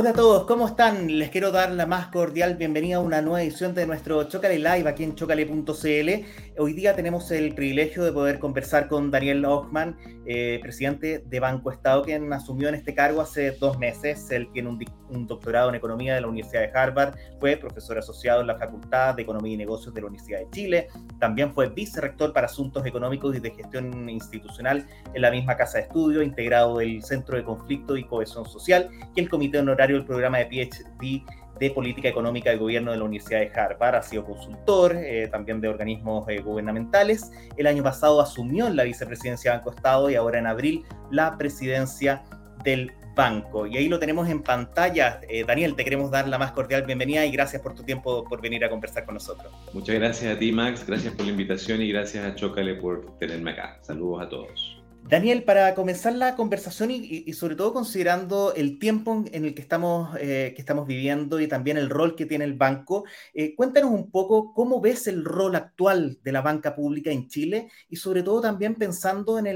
Hola a todos, ¿cómo están? Les quiero dar la más cordial bienvenida a una nueva edición de nuestro Chocale Live aquí en chocale.cl. Hoy día tenemos el privilegio de poder conversar con Daniel Hochman, eh, presidente de Banco Estado, quien asumió en este cargo hace dos meses. Él tiene un, un, doctorado en Economía de la Universidad de Harvard, fue profesor asociado en la Facultad de Economía y Negocios de la Universidad de Chile, también fue vicerrector para Asuntos Económicos y de Gestión Institucional en la misma Casa de Estudio, integrado del Centro de Conflicto y Cohesión Social y el Comité Honorario del programa de PhD de Política Económica del Gobierno de la Universidad de Harvard. Ha sido consultor eh, también de organismos eh, gubernamentales. El año pasado asumió la vicepresidencia de Banco Estado y ahora en abril la presidencia del banco. Y ahí lo tenemos en pantalla. Eh, Daniel, te queremos dar la más cordial bienvenida y gracias por tu tiempo por venir a conversar con nosotros. Muchas gracias a ti, Max. Gracias por la invitación y gracias a Chocale por tenerme acá. Saludos a todos. Daniel, para comenzar la conversación y, sobre todo considerando el tiempo en el que estamos, eh, que estamos viviendo y también el rol que tiene el banco, eh, cuéntanos un poco cómo ves el rol actual de la banca pública en Chile y sobre todo también pensando en,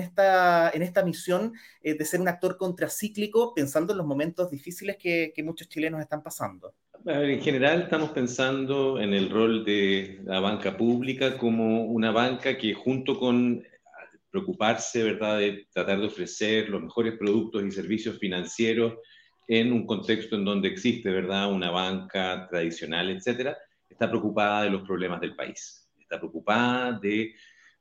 esta, en esta misión eh, de ser un actor contracíclico, pensando en los momentos difíciles que, que muchos chilenos están pasando. En general estamos pensando en el rol de la banca pública como una banca que junto con preocuparse, ¿verdad?, de tratar de ofrecer los mejores productos y servicios financieros en un contexto en donde existe, ¿verdad?, una banca tradicional, etcétera, está preocupada de los problemas del país. Está preocupada de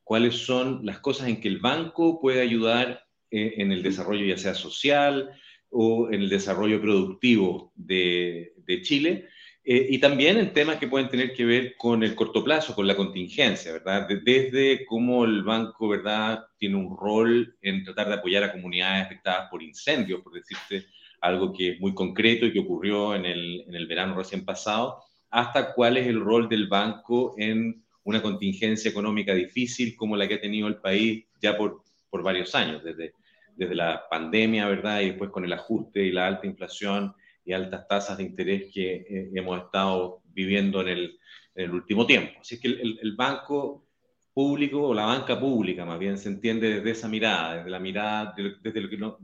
cuáles son las cosas en que el banco puede ayudar eh, en el desarrollo, ya sea social o en el desarrollo productivo de, de Chile, eh, y también en temas que pueden tener que ver con el corto plazo, con la contingencia, ¿verdad? Desde cómo el banco, ¿verdad?, tiene un rol en tratar de apoyar a comunidades afectadas por incendios, por decirte algo que es muy concreto y que ocurrió en el, en el verano recién pasado, hasta cuál es el rol del banco en una contingencia económica difícil como la que ha tenido el país ya por, por varios años, desde, desde la pandemia, ¿verdad? Y después con el ajuste y la alta inflación y altas tasas de interés que eh, hemos estado viviendo en el, en el, último tiempo. Así que el, el, banco público o la banca pública más bien se entiende desde esa mirada, desde la mirada, desde lo que no,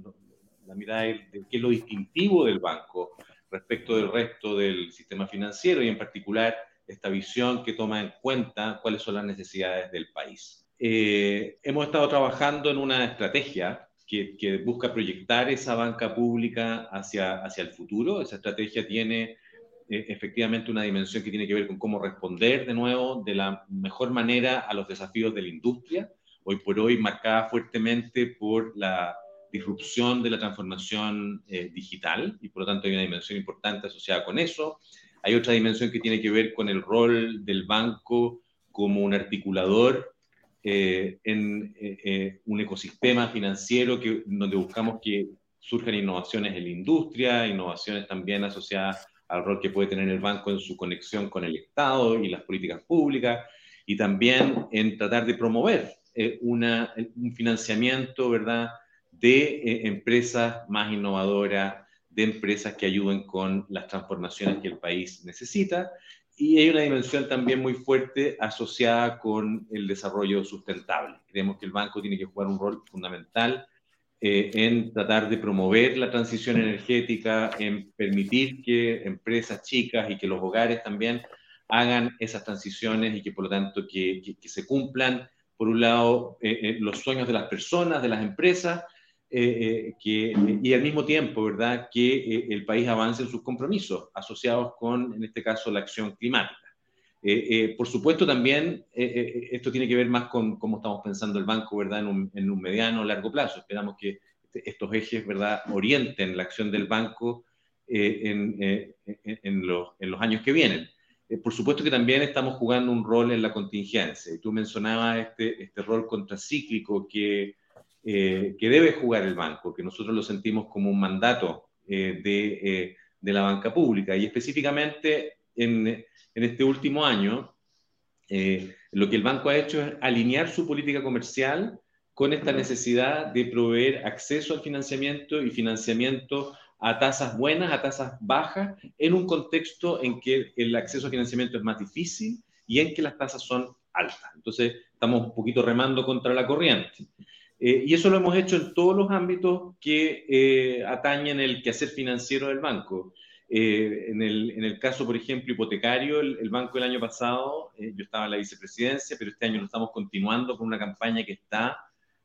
la mirada de, qué es lo distintivo del banco respecto del resto del sistema financiero y en particular esta visión que toma en cuenta cuáles son las necesidades del país. Eh, hemos estado trabajando en una estrategia que, busca proyectar esa banca pública hacia, hacia el futuro. Esa estrategia tiene eh, efectivamente una dimensión que tiene que ver con cómo responder de nuevo de la mejor manera a los desafíos de la industria, hoy por hoy marcada fuertemente por la disrupción de la transformación eh, digital y por lo tanto hay una dimensión importante asociada con eso. Hay otra dimensión que tiene que ver con el rol del banco como un articulador eh, en eh, eh, un ecosistema financiero que, donde buscamos que surjan innovaciones en la industria, innovaciones también asociadas al rol que puede tener el banco en su conexión con el Estado y las políticas públicas, y también en tratar de promover una, un financiamiento, ¿verdad?, de empresas más innovadoras, de empresas que ayuden con las transformaciones que el país necesita y hay una dimensión también muy fuerte asociada con el desarrollo sustentable. Creemos que el banco tiene que jugar un rol fundamental eh, en tratar de promover la transición energética, en permitir que empresas chicas y que los hogares también hagan esas transiciones y que por lo tanto que, se cumplan, por un lado, eh, eh, los sueños de las personas, de las empresas, eh, que, y al mismo tiempo, ¿verdad?, que eh, el país avance en sus compromisos asociados con, en este caso, la acción climática. Eh, por supuesto, también esto tiene que ver más con cómo estamos pensando el banco, ¿verdad?, en un, en un mediano o largo plazo. Esperamos que este, estos ejes, ¿verdad?, orienten la acción del banco en, en, los, en, los, años que vienen. por supuesto que también estamos jugando un rol en la contingencia. Tú mencionabas este, este rol contracíclico que eh, que debe jugar el banco, que nosotros lo sentimos como un mandato eh, de, eh, de, la banca pública. Y específicamente en, en este último año, lo que el banco ha hecho es alinear su política comercial con esta necesidad de proveer acceso al financiamiento y financiamiento a tasas buenas, a tasas bajas, en un contexto en que el acceso al financiamiento es más difícil y en que las tasas son altas. Entonces, estamos un poquito remando contra la corriente. Y eso lo hemos hecho en todos los ámbitos que atañen el quehacer financiero del banco. en, el, caso, por ejemplo, hipotecario, el, banco el año pasado, yo estaba en la vicepresidencia, pero este año lo estamos continuando con una campaña que está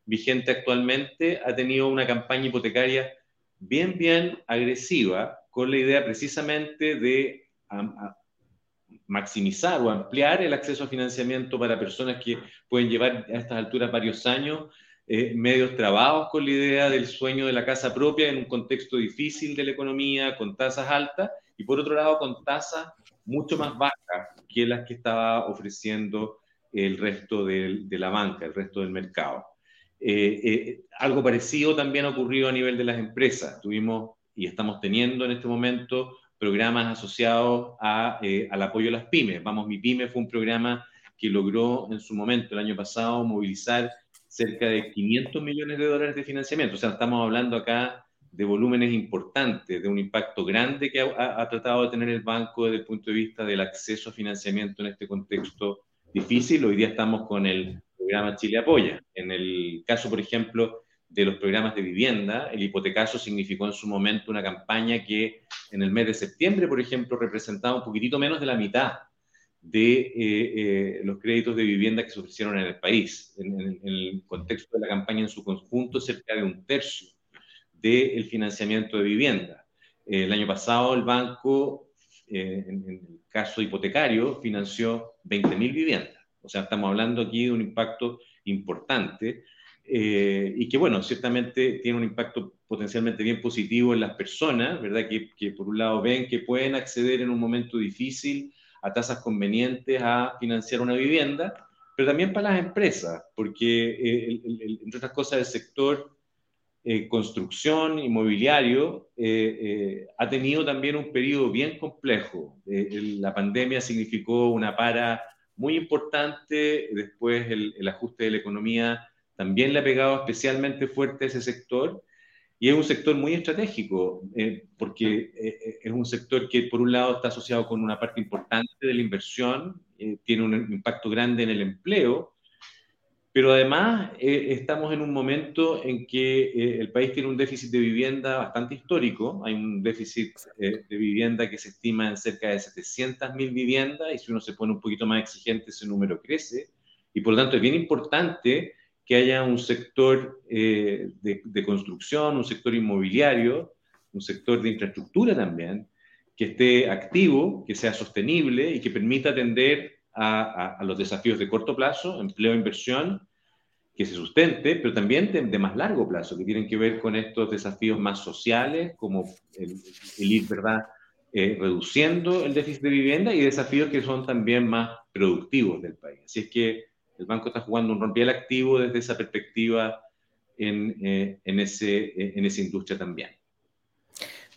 vigente actualmente, ha tenido una campaña hipotecaria bien, bien agresiva, con la idea precisamente de maximizar o ampliar el acceso a financiamiento para personas que pueden llevar a estas alturas varios años, eh, medios trabados con la idea del sueño de la casa propia en un contexto difícil de la economía, con tasas altas, y por otro lado con tasas mucho más bajas que las que estaba ofreciendo el resto de, la banca, el resto del mercado. Eh, eh, algo parecido también ha ocurrido a nivel de las empresas. Tuvimos y estamos teniendo en este momento programas asociados a, al apoyo a las pymes. Vamos, mi pyme fue un programa que logró en su momento, el año pasado, movilizar cerca de 500 millones de dólares de financiamiento. O sea, estamos hablando acá de volúmenes importantes, de un impacto grande que ha, ha, tratado de tener el banco desde el punto de vista del acceso a financiamiento en este contexto difícil. Hoy día estamos con el programa Chile Apoya. En el caso, por ejemplo, de los programas de vivienda, el hipotecaso significó en su momento una campaña que en el mes de septiembre, por ejemplo, representaba un poquitito menos de la mitad de eh, eh, los créditos de vivienda que se ofrecieron en el país. En, el contexto de la campaña en su conjunto, cerca de un tercio del financiamiento de vivienda. el año pasado el banco, eh, en, en, el caso hipotecario, financió 20.000 viviendas. O sea, estamos hablando aquí de un impacto importante eh, y que, bueno, ciertamente tiene un impacto potencialmente bien positivo en las personas, ¿verdad? Que, que, por un lado ven que pueden acceder en un momento difícil a tasas convenientes a financiar una vivienda, pero también para las empresas, porque, eh, entre otras cosas, el sector eh, construcción inmobiliario ha tenido también un periodo bien complejo. la pandemia significó una para muy importante. Después el, ajuste de la economía también le ha pegado especialmente fuerte a ese sector. Y es un sector muy estratégico, eh, porque eh, eh, es un sector que por un lado está asociado con una parte importante de la inversión, tiene un impacto grande en el empleo, pero además eh, estamos en un momento en que eh, el país tiene un déficit de vivienda bastante histórico. Hay un déficit eh, de vivienda que se estima en cerca de 700.000 viviendas y si uno se pone un poquito más exigente ese número crece. Y por lo tanto es bien importante que haya un sector de, de, construcción, un sector inmobiliario, un sector de infraestructura también, que esté activo, que sea sostenible y que permita atender a, los desafíos de corto plazo, empleo inversión, que se sustente, pero también de, más largo plazo, que tienen que ver con estos desafíos más sociales, como el, ir, ¿verdad?, eh, reduciendo el déficit de vivienda y desafíos que son también más productivos del país. Así es que el banco está jugando un rompiel activo desde esa perspectiva en, eh, en, ese, eh, en esa industria también.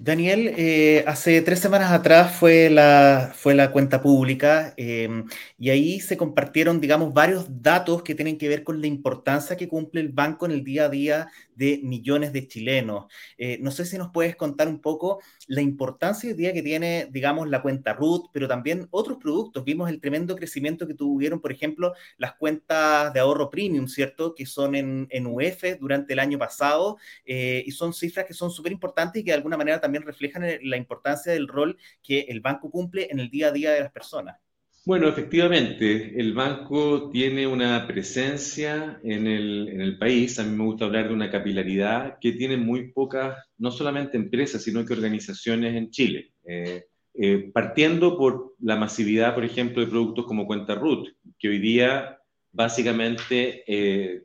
Daniel, eh, hace tres semanas atrás fue la, fue la cuenta pública em, y ahí se compartieron, digamos, varios datos que tienen que ver con la importancia que cumple el banco en el día a día de millones de chilenos. Eh, no sé si nos puedes contar un poco la importancia hoy día que tiene, digamos, la cuenta RUT, pero también otros productos. Vimos el tremendo crecimiento que tuvieron, por ejemplo, las cuentas de ahorro premium, ¿cierto? Que son en, en UF durante el año pasado eh, y son cifras que son súper importantes y que de alguna manera también reflejan la importancia del rol que el banco cumple en el día a día de las personas. Bueno, efectivamente, el banco tiene una presencia en el, en el, país. A mí me gusta hablar de una capilaridad que tiene muy pocas, no solamente empresas, sino que organizaciones en Chile. Eh, eh, partiendo por la masividad, por ejemplo, de productos como Cuenta Root, que hoy día básicamente eh,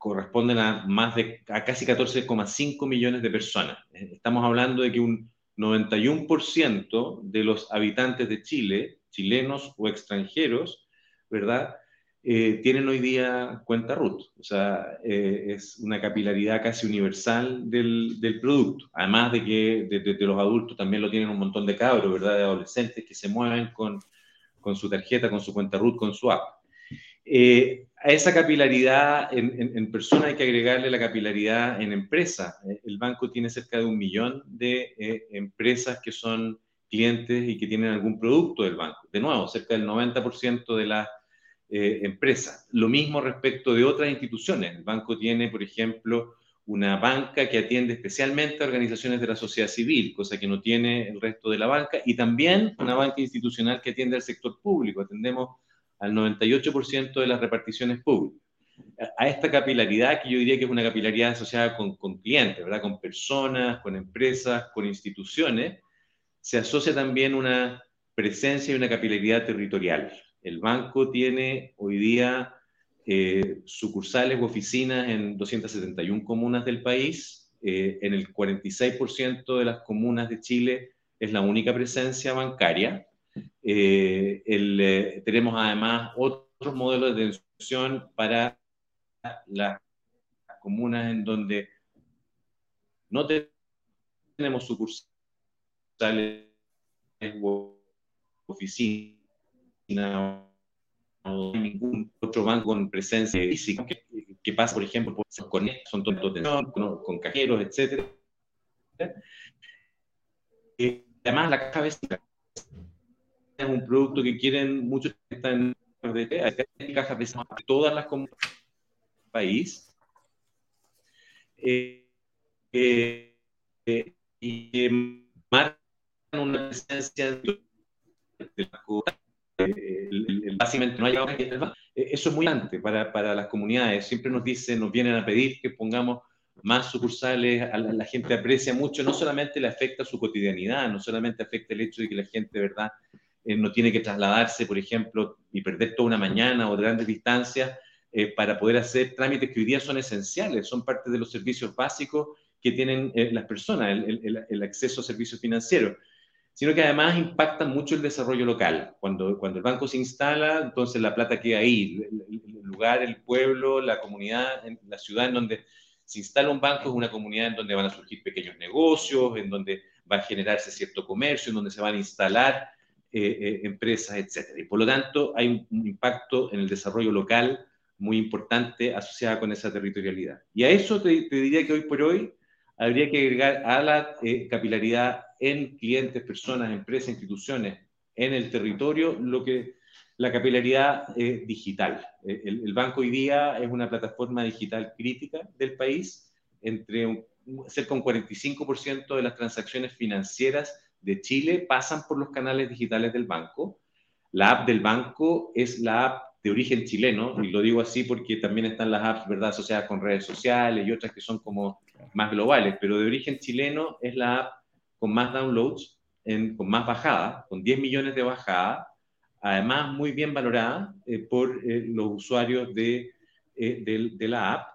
corresponden a más de a casi 14,5 millones de personas. Eh, estamos hablando de que un 91% de los habitantes de Chile, chilenos o extranjeros, ¿verdad? Eh, tienen hoy día cuenta RUT. O sea, eh, es una capilaridad casi universal del, del producto. Además de que de, los adultos también lo tienen un montón de cabros, ¿verdad? De adolescentes que se mueven con, con su tarjeta, con su cuenta RUT, con su app. Eh, a esa capilaridad en, persona hay que agregarle la capilaridad en empresa. Eh, el banco tiene cerca de un millón de eh, empresas que son clientes y que tienen algún producto del banco. De nuevo, cerca del 90% de las empresas. Lo mismo respecto de otras instituciones. El banco tiene, por ejemplo, una banca que atiende especialmente a organizaciones de la sociedad civil, cosa que no tiene el resto de la banca, y también una banca institucional que atiende al sector público. Atendemos al 98% de las reparticiones públicas. A esta capilaridad, que yo diría que es una capilaridad asociada con, clientes, ¿verdad? con personas, con empresas, con instituciones, se asocia también una presencia y una capilaridad territorial. El banco tiene hoy día eh, sucursales u oficinas en 271 comunas del país. Eh, en el 46% de las comunas de Chile es la única presencia bancaria. Eh, tenemos además otros modelos de atención para las comunas en donde no tenemos sucursales u oficinas hay ningún otro banco con presencia física que, pasa, por ejemplo, por, con son con, cajeros, etc. Eh, además, la caja es un producto que quieren muchos que están en cajas de todas las comunidades del país. Eh, eh, y que marcan una presencia de la básicamente no hay eh, Eso es muy antes para, para, las comunidades. Siempre nos dicen, nos vienen a pedir que pongamos más sucursales, a la, gente aprecia mucho, no solamente le afecta su cotidianidad, no solamente afecta el hecho de que la gente, ¿verdad?, eh, no tiene que trasladarse, por ejemplo, y perder toda una mañana o de grandes distancias eh, para poder hacer trámites que hoy día son esenciales, son parte de los servicios básicos que tienen las personas, el, el, el, acceso a servicios financieros sino que además impactan mucho el desarrollo local. Cuando, cuando el banco se instala, entonces la plata queda ahí, el, lugar, el pueblo, la comunidad, la ciudad en donde se instala un banco es una comunidad en donde van a surgir pequeños negocios, en donde va a generarse cierto comercio, en donde se van a instalar eh, eh, empresas, etc. Y por lo tanto hay un, impacto en el desarrollo local muy importante asociado con esa territorialidad. Y a eso te, te diría que hoy por hoy habría que agregar a la eh, capilaridad en clientes, personas, empresas, instituciones en el territorio, lo que la capilaridad eh, digital. Eh, el, banco hoy día es una plataforma digital crítica del país, entre un, cerca de un 45% de las transacciones financieras de Chile pasan por los canales digitales del banco. La app del banco es la app de origen chileno, y lo digo así porque también están las apps ¿verdad? asociadas con redes sociales y otras que son como más globales, pero de origen chileno es la app con más downloads, con más bajadas, con 10 millones de bajadas, además muy bien valorada eh, por eh, los usuarios de, eh, de, la app.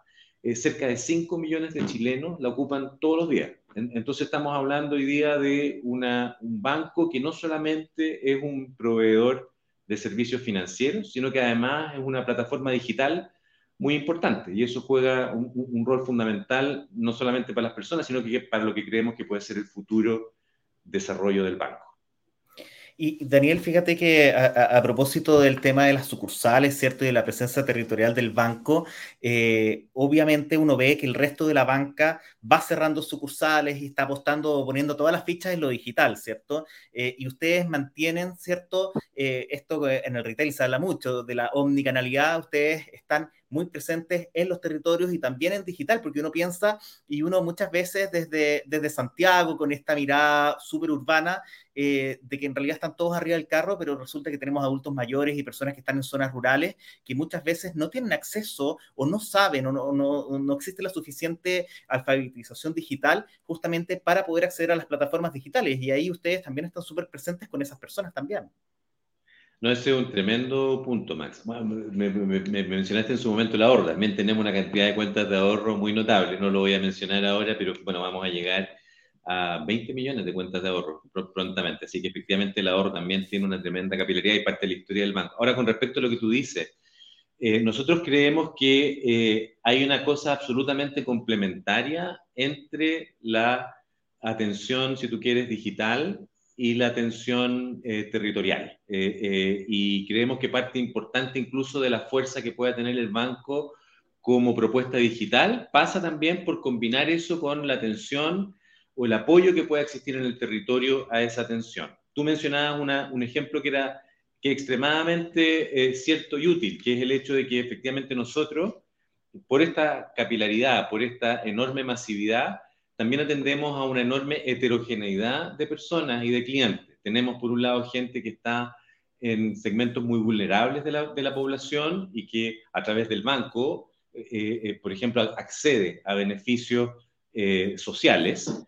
cerca de 5 millones de chilenos la ocupan todos los días. Entonces estamos hablando hoy día de una, un banco que no solamente es un proveedor de servicios financieros, sino que además es una plataforma digital muy importante y eso juega un, rol fundamental no solamente para las personas, sino que para lo que creemos que puede ser el futuro desarrollo del banco. Y Daniel, fíjate que a, propósito del tema de las sucursales, ¿cierto? Y de la presencia territorial del banco, eh, obviamente uno ve que el resto de la banca va cerrando sucursales y está apostando, poniendo todas las fichas en lo digital, ¿cierto? Eh, y ustedes mantienen, ¿cierto? Eh, esto en el retail se habla mucho de la omnicanalidad, ustedes están muy presentes en los territorios y también en digital, porque uno piensa y uno muchas veces desde, desde Santiago, con esta mirada súper urbana, eh, de que en realidad están todos arriba del carro, pero resulta que tenemos adultos mayores y personas que están en zonas rurales que muchas veces no tienen acceso o no saben o no, no, no existe la suficiente alfabetización digital justamente para poder acceder a las plataformas digitales. Y ahí ustedes también están súper presentes con esas personas también. No, ese es un tremendo punto, Max. me, mencionaste en su momento el ahorro. También tenemos una cantidad de cuentas de ahorro muy notable. No lo voy a mencionar ahora, pero bueno, vamos a llegar a 20 millones de cuentas de ahorro prontamente. Así que efectivamente el ahorro también tiene una tremenda capilaridad y parte de la historia del banco. Ahora, con respecto a lo que tú dices, eh, nosotros creemos que eh, hay una cosa absolutamente complementaria entre la atención, si tú quieres, digital y la atención eh, territorial. Eh, eh, y creemos que parte importante incluso de la fuerza que pueda tener el banco como propuesta digital pasa también por combinar eso con la atención o el apoyo que pueda existir en el territorio a esa atención. Tú mencionabas una, un ejemplo que era que extremadamente cierto y útil, que es el hecho de que efectivamente nosotros, por esta capilaridad, por esta enorme masividad, también atendemos a una enorme heterogeneidad de personas y de clientes. Tenemos, por un lado, gente que está en segmentos muy vulnerables de la, de la población y que a través del banco, eh, eh, por ejemplo, accede a beneficios eh, sociales,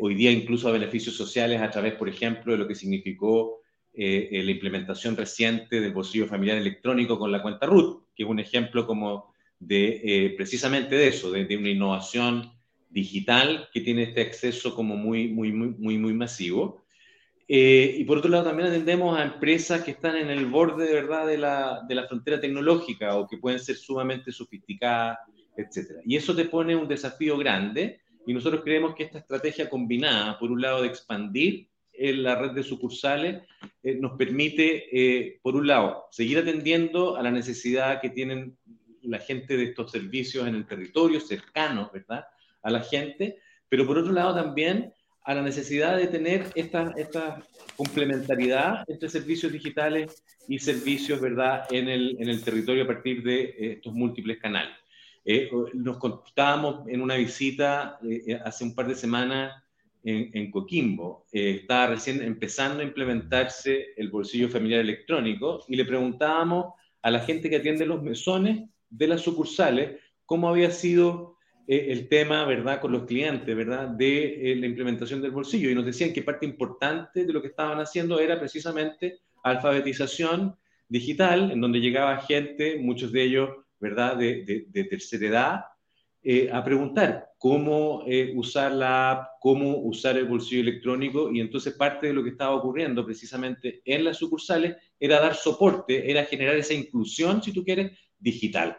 hoy día incluso a beneficios sociales a través, por ejemplo, de lo que significó la implementación reciente del bolsillo familiar electrónico con la cuenta RUT, que es un ejemplo como de precisamente de eso, de, de una innovación digital que tiene este acceso como muy, muy, muy, muy, muy masivo. Eh, y por otro lado, también atendemos a empresas que están en el borde de verdad de la, de la frontera tecnológica o que pueden ser sumamente sofisticadas, etc. Y eso te pone un desafío grande y nosotros creemos que esta estrategia combinada, por un lado, de expandir en la red de sucursales, eh, nos permite, eh, por un lado, seguir atendiendo a la necesidad que tienen la gente de estos servicios en el territorio, cercanos, ¿verdad? A la gente, pero por otro lado también a la necesidad de tener esta, esta complementariedad entre servicios digitales y servicios ¿verdad? En, el, en el territorio a partir de eh, estos múltiples canales. Eh, nos contábamos en una visita eh, hace un par de semanas en, Coquimbo. estaba recién empezando a implementarse el bolsillo familiar electrónico y le preguntábamos a la gente que atiende los mesones de las sucursales cómo había sido eh, el tema, ¿verdad?, con los clientes, ¿verdad?, de eh, la implementación del bolsillo. Y nos decían que parte importante de lo que estaban haciendo era precisamente alfabetización digital, en donde llegaba gente, muchos de ellos, ¿verdad?, de, de, tercera edad, eh, a preguntar cómo usar la app, cómo usar el bolsillo electrónico. Y entonces parte de lo que estaba ocurriendo precisamente en las sucursales era dar soporte, era generar esa inclusión, si tú quieres, digital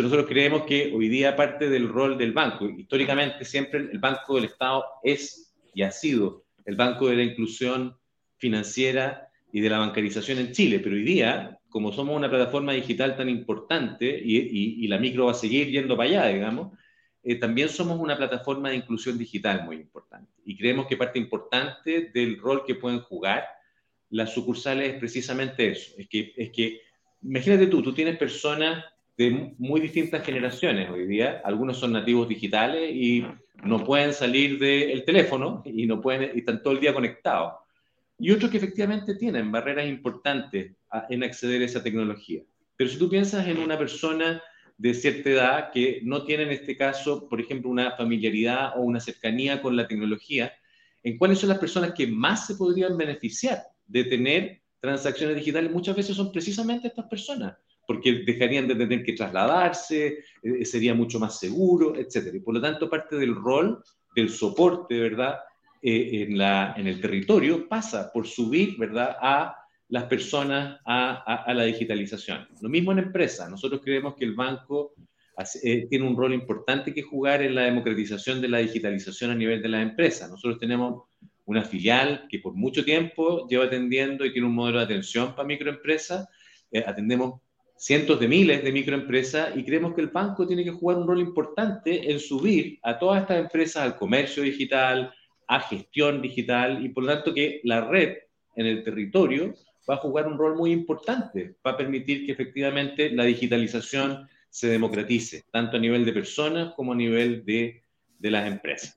nosotros creemos que hoy día parte del rol del banco, históricamente siempre el Banco del Estado es y ha sido el banco de la inclusión financiera y de la bancarización en Chile, pero hoy día, como somos una plataforma digital tan importante y, la micro va a seguir yendo para allá, digamos, eh, también somos una plataforma de inclusión digital muy importante. Y creemos que parte importante del rol que pueden jugar las sucursales es precisamente eso. Es que, es que imagínate tú, tú tienes personas de muy distintas generaciones hoy día. Algunos son nativos digitales y no pueden salir del teléfono y, no pueden, y están todo el día conectados. Y otros que efectivamente tienen barreras importantes en acceder a esa tecnología. Pero si tú piensas en una persona de cierta edad que no tiene en este caso, por ejemplo, una familiaridad o una cercanía con la tecnología, ¿en cuáles son las personas que más se podrían beneficiar de tener transacciones digitales? Muchas veces son precisamente estas personas porque dejarían de tener que trasladarse, eh, sería mucho más seguro, etc. Y por lo tanto, parte del rol del soporte, ¿verdad?, eh, en, la, en el territorio pasa por subir, ¿verdad?, a las personas a, a, la digitalización. Lo mismo en empresas. Nosotros creemos que el banco eh, tiene un rol importante que jugar en la democratización de la digitalización a nivel de las empresas. Nosotros tenemos una filial que por mucho tiempo lleva atendiendo y tiene un modelo de atención para microempresas. atendemos cientos de miles de microempresas y creemos que el banco tiene que jugar un rol importante en subir a todas estas empresas al comercio digital, a gestión digital y por lo tanto que la red en el territorio va a jugar un rol muy importante, va a permitir que efectivamente la digitalización se democratice, tanto a nivel de personas como a nivel de, de las empresas.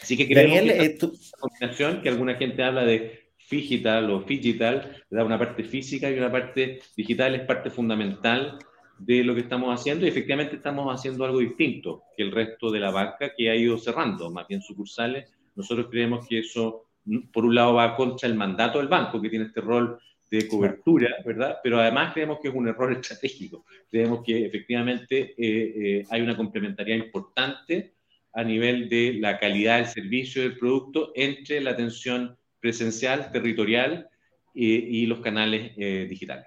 Así que creemos Daniel, que esta eh, combinación que alguna gente habla de digital o digital, da una parte física y una parte digital es parte fundamental de lo que estamos haciendo y efectivamente estamos haciendo algo distinto que el resto de la banca que ha ido cerrando, más bien sucursales. Nosotros creemos que eso, por un lado, va contra el mandato del banco, que tiene este rol de cobertura, ¿verdad? Pero además creemos que es un error estratégico. Creemos que efectivamente eh, eh, hay una complementariedad importante a nivel de la calidad del servicio del producto entre la atención presencial, territorial y, los canales eh, digitales.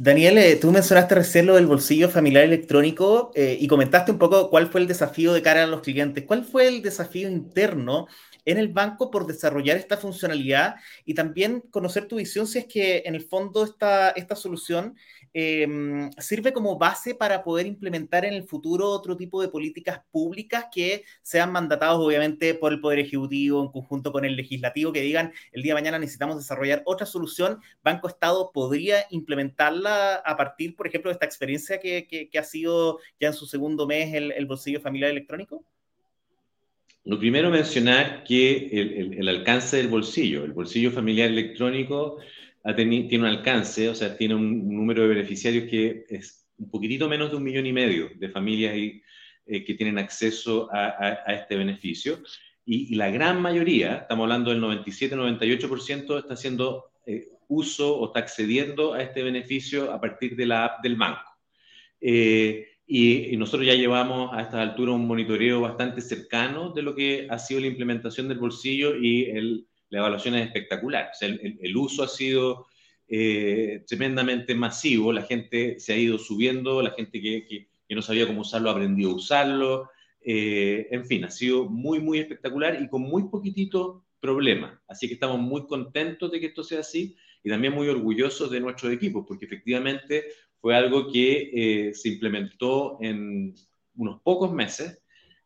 Daniel, eh, tú mencionaste recién lo del bolsillo familiar electrónico eh, y comentaste un poco cuál fue el desafío de cara a los clientes. ¿Cuál fue el desafío interno en el banco por desarrollar esta funcionalidad y también conocer tu visión si es que en el fondo esta, esta solución em, sirve como base para poder implementar en el futuro otro tipo de políticas públicas que sean mandatados obviamente por el Poder Ejecutivo en conjunto con el Legislativo, que digan el día de mañana necesitamos desarrollar otra solución, Banco Estado podría implementarla a partir, por ejemplo, de esta experiencia que, que, ha sido ya en su segundo mes el, el bolsillo familiar electrónico? Lo primero mencionar que el, el, alcance del bolsillo, el bolsillo familiar electrónico tiene un alcance, o sea, tiene un, número de beneficiarios que es un poquitito menos de un millón y medio de familias y, eh, que tienen acceso a, a, este beneficio. Y, la gran mayoría, estamos hablando del 97-98%, está haciendo eh, uso o está accediendo a este beneficio a partir de la app del banco. Eh, y, nosotros ya llevamos a esta altura un monitoreo bastante cercano de lo que ha sido la implementación del bolsillo y el, la evaluación es espectacular. el, uso ha sido eh, tremendamente masivo, la gente se ha ido subiendo, la gente que, que, no sabía cómo usarlo ha aprendido a usarlo. Eh, en fin, ha sido muy, muy espectacular y con muy poquitito problema. Así que estamos muy contentos de que esto sea así y también muy orgullosos de nuestros equipos, porque efectivamente fue algo que eh, se implementó en unos pocos meses.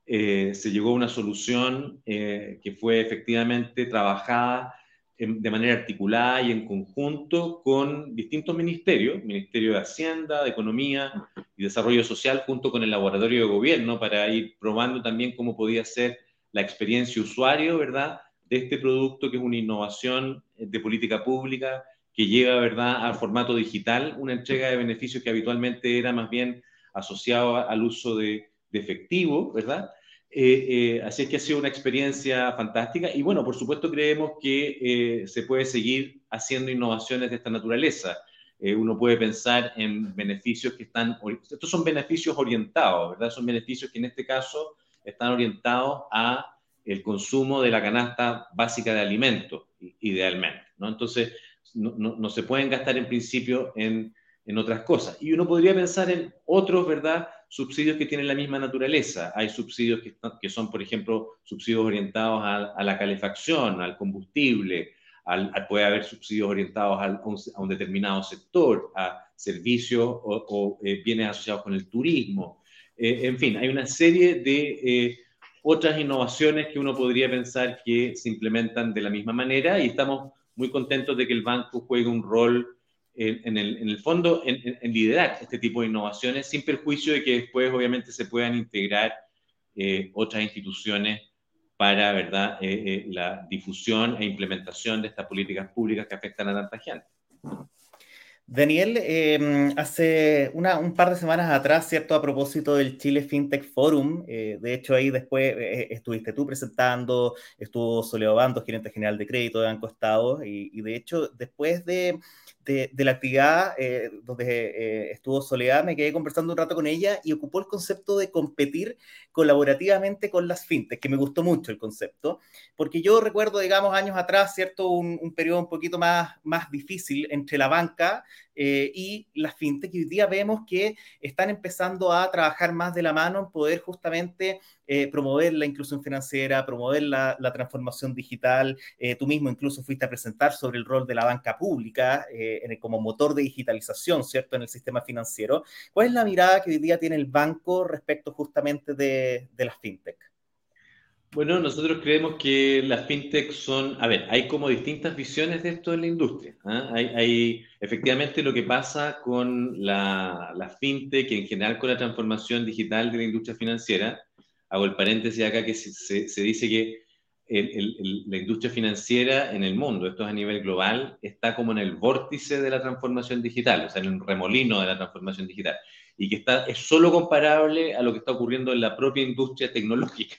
Eh, se llegó a una solución eh, que fue efectivamente trabajada de manera articulada y en conjunto con distintos ministerios, Ministerio de Hacienda, de Economía y Desarrollo Social, junto con el laboratorio de gobierno, para ir probando también cómo podía ser la experiencia usuario, ¿verdad?, de este producto que es una innovación de política pública que lleva, ¿verdad?, al formato digital, una entrega de beneficios que habitualmente era más bien asociado al uso de, efectivo, ¿verdad? Eh, eh, así es que ha sido una experiencia fantástica y bueno, por supuesto creemos que eh, se puede seguir haciendo innovaciones de esta naturaleza. uno puede pensar en beneficios que están, estos son beneficios orientados, ¿verdad? Son beneficios que en este caso están orientados a el consumo de la canasta básica de alimentos, idealmente, ¿no? Entonces, no, se pueden gastar en principio en, otras cosas. Y uno podría pensar en otros, ¿verdad? Subsidios que tienen la misma naturaleza. Hay subsidios que, son, por ejemplo, subsidios orientados a, la calefacción, al combustible, puede haber subsidios orientados a un determinado sector, a servicios o, eh, bienes asociados con el turismo. Eh, en fin, hay una serie de eh, otras innovaciones que uno podría pensar que se implementan de la misma manera y estamos muy contentos de que el banco juegue un rol en, el, fondo en, liderar este tipo de innovaciones, sin perjuicio de que después obviamente se puedan integrar eh, otras instituciones para ¿verdad? Eh, eh, la difusión e implementación de estas políticas públicas que afectan a tanta gente. Daniel, em, hace un par de semanas atrás, ¿cierto? A propósito del Chile FinTech Forum, eh, de hecho ahí después eh, estuviste tú presentando, estuvo Soledad Bando, gerente general de crédito de Banco Estado, y de hecho después de, de, la actividad eh, donde eh, estuvo Soledad, me quedé conversando un rato con ella y ocupó el concepto de competir colaborativamente con las fintech, que me gustó mucho el concepto, porque yo recuerdo, digamos, años atrás, ¿cierto? Un, un periodo un poquito más, más difícil entre la banca eh, y las fintech, hoy día vemos que están empezando a trabajar más de la mano en poder justamente eh, promover la inclusión financiera, promover la, transformación digital. Eh, tú mismo incluso fuiste a presentar sobre el rol de la banca pública como motor de digitalización, ¿cierto?, en el sistema financiero. ¿Cuál es la mirada que hoy día tiene el banco respecto justamente de, de las fintech? Bueno, nosotros creemos que las fintech son, a ver, hay como distintas visiones de esto en la industria. ¿ah? Hay, efectivamente lo que pasa con la, la, fintech y en general con la transformación digital de la industria financiera. Hago el paréntesis acá que se, se, dice que la industria financiera en el mundo, esto es a nivel global, está como en el vórtice de la transformación digital, o sea, en el remolino de la transformación digital, y que está, es solo comparable a lo que está ocurriendo en la propia industria tecnológica.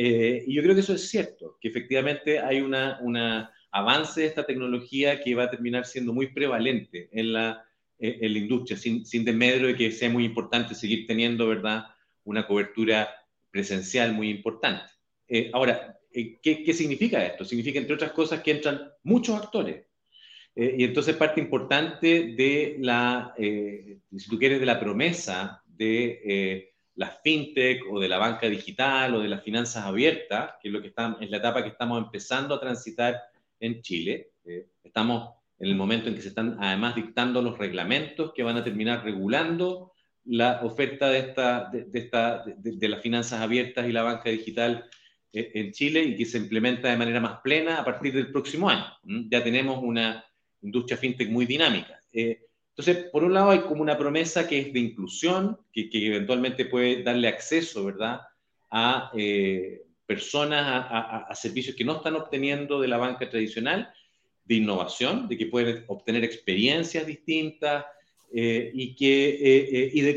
Eh, y yo creo que eso es cierto, que efectivamente hay un una avance de esta tecnología que va a terminar siendo muy prevalente en la, eh, en la industria, sin, sin desmedro de que sea muy importante seguir teniendo, ¿verdad?, una cobertura presencial muy importante. Eh, ahora, ¿qué, ¿qué, significa esto? Significa, entre otras cosas, que entran muchos actores. y entonces parte importante de la, si tú quieres, de la promesa de las fintech o de la banca digital o de las finanzas abiertas, que es, lo que está, es la etapa que estamos empezando a transitar en Chile. Eh, estamos en el momento en que se están además dictando los reglamentos que van a terminar regulando la oferta de, esta, de, esta, de, las finanzas abiertas y la banca digital eh, en Chile y que se implementa de manera más plena a partir del próximo año. Ya tenemos una industria fintech muy dinámica. Eh, entonces, por un lado hay como una promesa que es de inclusión, que, eventualmente puede darle acceso, ¿verdad?, a eh, personas, a, servicios que no están obteniendo de la banca tradicional, de innovación, de que pueden obtener experiencias distintas eh, y que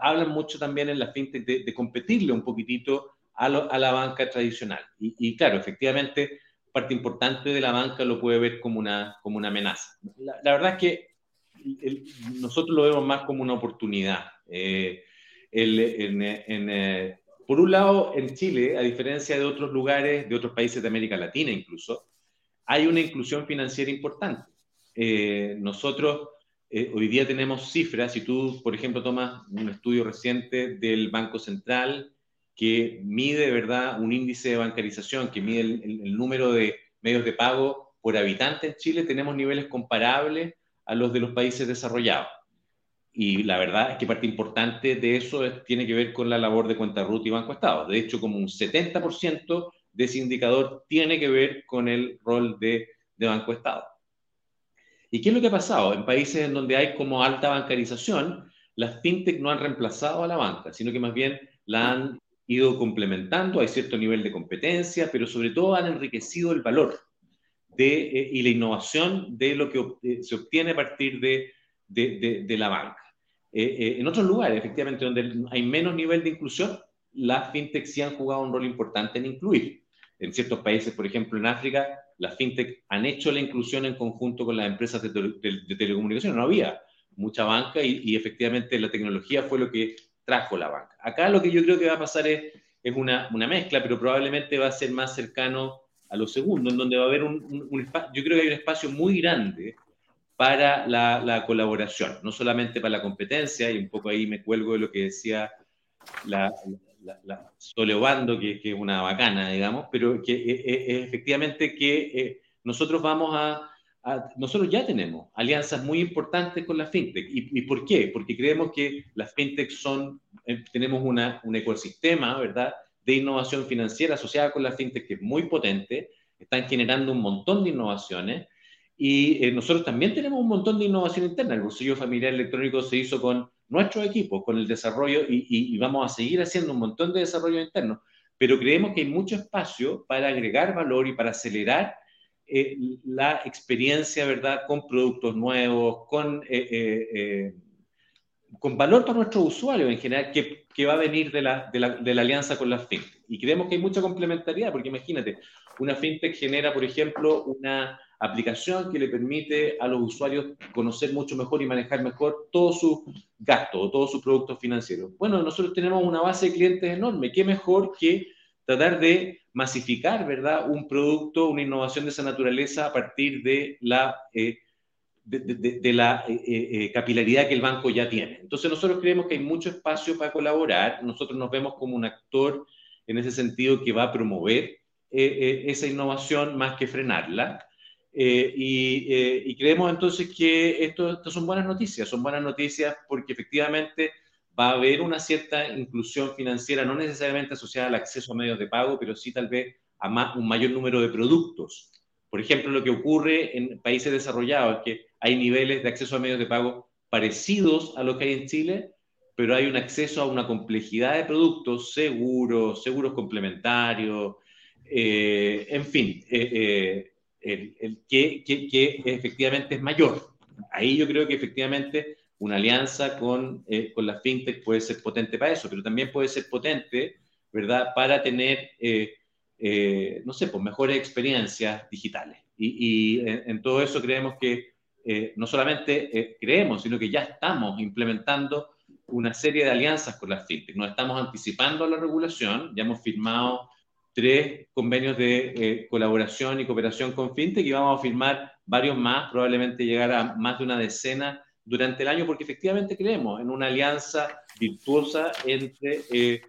hablan mucho también en la fintech de, competirle un poquitito a la banca tradicional. Y, claro, efectivamente parte importante de la banca lo puede ver como una, como una amenaza. La, verdad es que nosotros lo vemos más como una oportunidad. Eh, eh, por un lado, en Chile, a diferencia de otros lugares, de otros países de América Latina incluso, hay una inclusión financiera importante. Eh, nosotros hoy día tenemos cifras, si tú, por ejemplo, tomas un estudio reciente del Banco Central, que mide, ¿verdad?, un índice de bancarización, que mide el, número de medios de pago por habitante en Chile, tenemos niveles comparables a los de los países desarrollados. Y la verdad es que parte importante de eso tiene que ver con la labor de cuenta RUT y Banco Estado. De hecho, como un 70% de ese indicador tiene que ver con el rol de, de Banco Estado. ¿Y qué es lo que ha pasado? En países en donde hay como alta bancarización, las fintech no han reemplazado a la banca, sino que más bien la han ido complementando, hay cierto nivel de competencia, pero sobre todo han enriquecido el valor de, eh, y la innovación de lo que eh, se obtiene a partir de, de, de la banca. Eh, en otros lugares, efectivamente, donde hay menos nivel de inclusión, las fintech sí han jugado un rol importante en incluir. En ciertos países, por ejemplo, en África, las fintech han hecho la inclusión en conjunto con las empresas de, telecomunicaciones. No había mucha banca y, y, efectivamente la tecnología fue lo que trajo la banca. Acá lo que yo creo que va a pasar es, es una, una, mezcla, pero probablemente va a ser más cercano a lo segundo, en donde va a haber un, un, yo creo que hay un espacio muy grande para la, la, colaboración, no solamente para la competencia, y un poco ahí me cuelgo de lo que decía la, la, la Soleobando, que, que, es una bacana, digamos, pero que eh, eh, efectivamente que eh, nosotros vamos a, nosotros ya tenemos alianzas muy importantes con las fintech. ¿Y, por qué? Porque creemos que las fintech son, eh, tenemos una, un ecosistema, ¿verdad?, de innovación financiera asociada con las fintech que es muy potente, están generando un montón de innovaciones y eh, nosotros también tenemos un montón de innovación interna. El bolsillo familiar electrónico se hizo con nuestros equipos, con el desarrollo y, y vamos a seguir haciendo un montón de desarrollo interno, pero creemos que hay mucho espacio para agregar valor y para acelerar eh, la experiencia, ¿verdad?, con productos nuevos, con, eh, eh, con valor para nuestros usuarios en general, que, que va a venir de la, de, la, de la, alianza con las fintech. Y creemos que hay mucha complementariedad, porque imagínate, una fintech genera, por ejemplo, una aplicación que le permite a los usuarios conocer mucho mejor y manejar mejor todos sus gastos, todos sus productos financieros. Bueno, nosotros tenemos una base de clientes enorme. ¿Qué mejor que tratar de masificar, ¿verdad?, un producto, una innovación de esa naturaleza a partir de la, eh, de, la eh, eh, capilaridad que el banco ya tiene. Entonces nosotros creemos que hay mucho espacio para colaborar, nosotros nos vemos como un actor en ese sentido que va a promover esa innovación más que frenarla. Y, y, creemos entonces que esto, esto son buenas noticias, son buenas noticias porque efectivamente va a haber una cierta inclusión financiera, no necesariamente asociada al acceso a medios de pago, pero sí tal vez a un mayor número de productos. Por ejemplo, lo que ocurre en países desarrollados es que hay niveles de acceso a medios de pago parecidos a lo que hay en Chile, pero hay un acceso a una complejidad de productos, seguros, seguros complementarios, eh, en fin, eh, eh, que efectivamente es mayor. Ahí yo creo que efectivamente una alianza con, eh, con la fintech puede ser potente para eso, pero también puede ser potente, ¿verdad?, para tener, eh, eh, no sé, pues mejores experiencias digitales. Y, y en, todo eso creemos que no solamente creemos, sino que ya estamos implementando una serie de alianzas con las fintech. Nos estamos anticipando a la regulación, ya hemos firmado tres convenios de colaboración y cooperación con fintech y vamos a firmar varios más, probablemente llegar a más de una decena durante el año porque efectivamente creemos en una alianza virtuosa entre eh,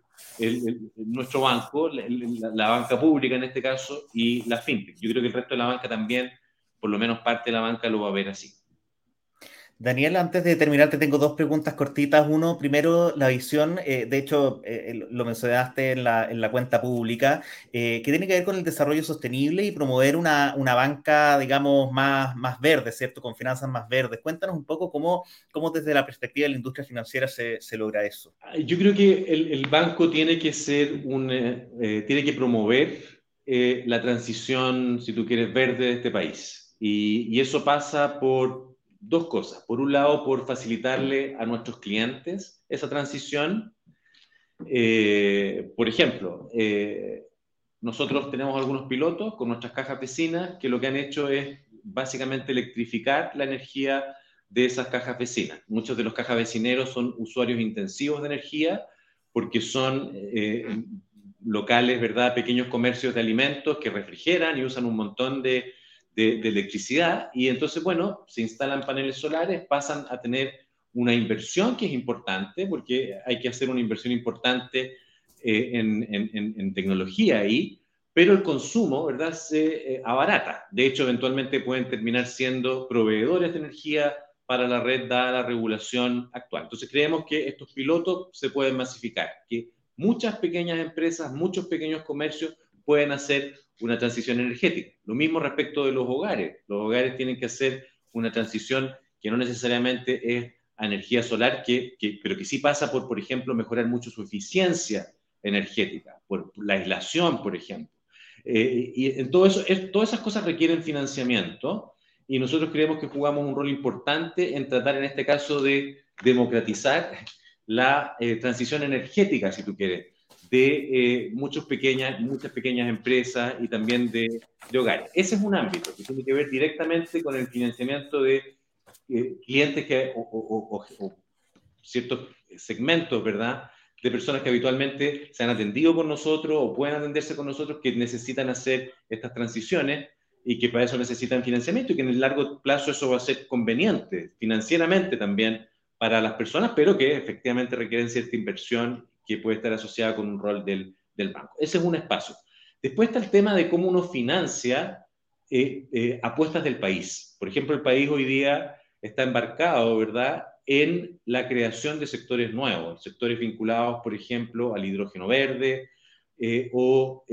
nuestro banco, la, banca pública en este caso, y la fintech. Yo creo que el resto de la banca también, por lo menos parte de la banca, lo va a ver así. Daniel, antes de terminar, te tengo dos preguntas cortitas. Uno, primero, la visión, eh, de hecho, eh, lo mencionaste en la, en la cuenta pública, eh, que tiene que ver con el desarrollo sostenible y promover una, una, banca, digamos, más, más verde, ¿cierto? Con finanzas más verdes. Cuéntanos un poco cómo, cómo desde la perspectiva de la industria financiera se, se logra eso. Yo creo que el, el banco tiene que ser un, tiene que promover la transición, si tú quieres, verde de este país. Y, y eso pasa por dos cosas. Por un lado, por facilitarle a nuestros clientes esa transición. Eh, por ejemplo, eh, nosotros tenemos algunos pilotos con nuestras cajas vecinas que lo que han hecho es básicamente electrificar la energía de esas cajas vecinas. Muchos de los cajas vecineros son usuarios intensivos de energía porque son eh, locales, ¿verdad? Pequeños comercios de alimentos que refrigeran y usan un montón de, de, electricidad y entonces, bueno, se instalan paneles solares, pasan a tener una inversión que es importante porque hay que hacer una inversión importante eh, en, en, tecnología ahí, pero el consumo, ¿verdad?, se eh, abarata. De hecho, eventualmente pueden terminar siendo proveedores de energía para la red dada la regulación actual. Entonces creemos que estos pilotos se pueden masificar, que muchas pequeñas empresas, muchos pequeños comercios pueden hacer una transición energética. Lo mismo respecto de los hogares. Los hogares tienen que hacer una transición que no necesariamente es energía solar, que, pero que sí pasa por, por ejemplo, mejorar mucho su eficiencia energética, por, la aislación, por ejemplo. Eh, y en todo eso, todas esas cosas requieren financiamiento y nosotros creemos que jugamos un rol importante en tratar, en este caso, de democratizar la eh, transición energética, si tú quieres de eh, muchas, pequeñas, muchas pequeñas empresas y también de, de, hogares. Ese es un ámbito que tiene que ver directamente con el financiamiento de eh, clientes que, o, ciertos segmentos, ¿verdad? De personas que habitualmente se han atendido con nosotros o pueden atenderse con nosotros que necesitan hacer estas transiciones y que para eso necesitan financiamiento y que en el largo plazo eso va a ser conveniente financieramente también para las personas, pero que efectivamente requieren cierta inversión que puede estar asociada con un rol del, del banco. Ese es un espacio. Después está el tema de cómo uno financia eh, eh, apuestas del país. Por ejemplo, el país hoy día está embarcado, ¿verdad?, en la creación de sectores nuevos, sectores vinculados, por ejemplo, al hidrógeno verde eh, o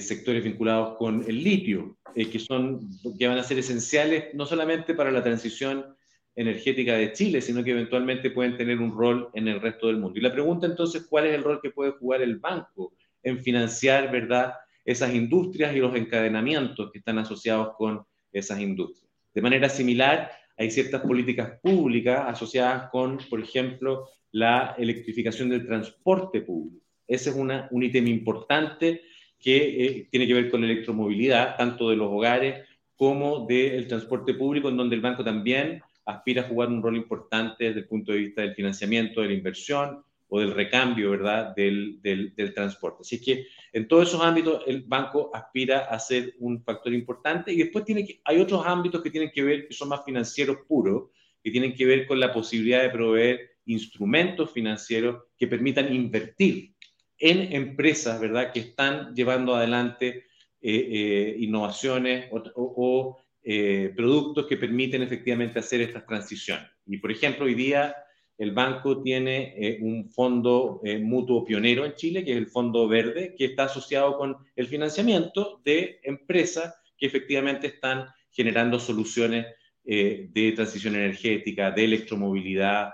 sectores vinculados con el litio, que, son, que van a ser esenciales no solamente para la transición energética de Chile, sino que eventualmente pueden tener un rol en el resto del mundo. Y la pregunta entonces, ¿cuál es el rol que puede jugar el banco en financiar, verdad, esas industrias y los encadenamientos que están asociados con esas industrias? De manera similar, hay ciertas políticas públicas asociadas con, por ejemplo, la electrificación del transporte público. Ese es una, un ítem importante que eh, tiene que ver con la electromovilidad, tanto de los hogares como del transporte público, en donde el banco también aspira a jugar un rol importante desde el punto de vista del financiamiento, de la inversión o del recambio, ¿verdad?, del, del, transporte. Así que en todos esos ámbitos el banco aspira a ser un factor importante y después tiene que, hay otros ámbitos que tienen que ver, que son más financieros puros, que tienen que ver con la posibilidad de proveer instrumentos financieros que permitan invertir en empresas, ¿verdad?, que están llevando adelante eh, eh, innovaciones o eh, productos que permiten efectivamente hacer estas transiciones. Y, por ejemplo, hoy día el banco tiene eh, un fondo eh, mutuo pionero en Chile, que es el Fondo Verde, que está asociado con el financiamiento de empresas que efectivamente están generando soluciones de transición energética, de electromovilidad,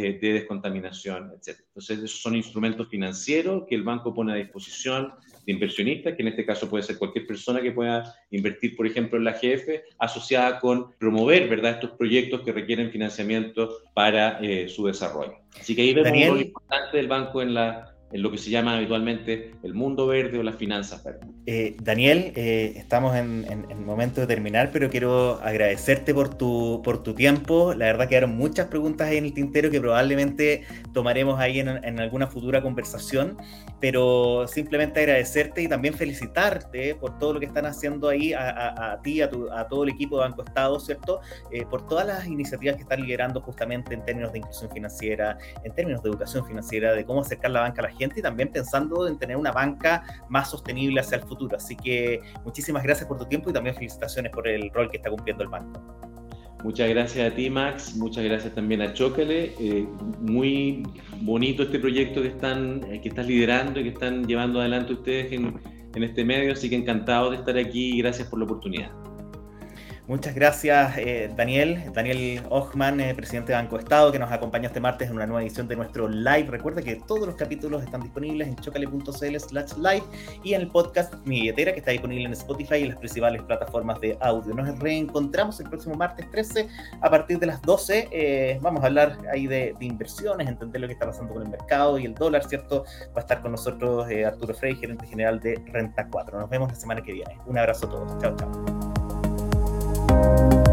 de descontaminación, etc. Entonces, esos son instrumentos financieros que el banco pone a disposición de inversionistas, que en este caso puede ser cualquier persona que pueda invertir, por ejemplo, en la GF, asociada con promover ¿verdad? estos proyectos que requieren financiamiento para eh, su desarrollo. Así que ahí vemos un rol importante del banco en la, en lo que se llama habitualmente el mundo verde o las finanzas verdes. Eh, Daniel, eh, estamos en, el momento de terminar, pero quiero agradecerte por tu, por tu tiempo. La verdad quedaron muchas preguntas ahí en el tintero que probablemente tomaremos ahí en, alguna futura conversación, pero simplemente agradecerte y también felicitarte por todo lo que están haciendo ahí a, ti, a, a, todo el equipo de Banco Estado, ¿cierto? Eh, por todas las iniciativas que están liderando justamente en términos de inclusión financiera, en términos de educación financiera, de cómo acercar la banca a la gente y también pensando en tener una banca más sostenible hacia el futuro. Así que muchísimas gracias por tu tiempo y también felicitaciones por el rol que está cumpliendo el banco. Muchas gracias a ti, Max. Muchas gracias también a Chocale. Eh, muy bonito este proyecto que están, eh, que estás liderando y que están llevando adelante ustedes en, en este medio. Así que encantado de estar aquí y gracias por la oportunidad. Muchas gracias, eh, Daniel. Daniel Ochman, eh, presidente de Banco Estado, que nos acompaña este martes en una nueva edición de nuestro live. Recuerda que todos los capítulos están disponibles en chocale.cl slash live y en el podcast Mi Billetera, que está disponible en Spotify y en las principales plataformas de audio. Nos reencontramos el próximo martes 13 a partir de las 12. Eh, vamos a hablar ahí de, inversiones, entender lo que está pasando con el mercado y el dólar, ¿cierto? Va a estar con nosotros Arturo Frey, gerente general de Renta 4. Nos vemos la semana que viene. Un abrazo a todos. Chao, chao. you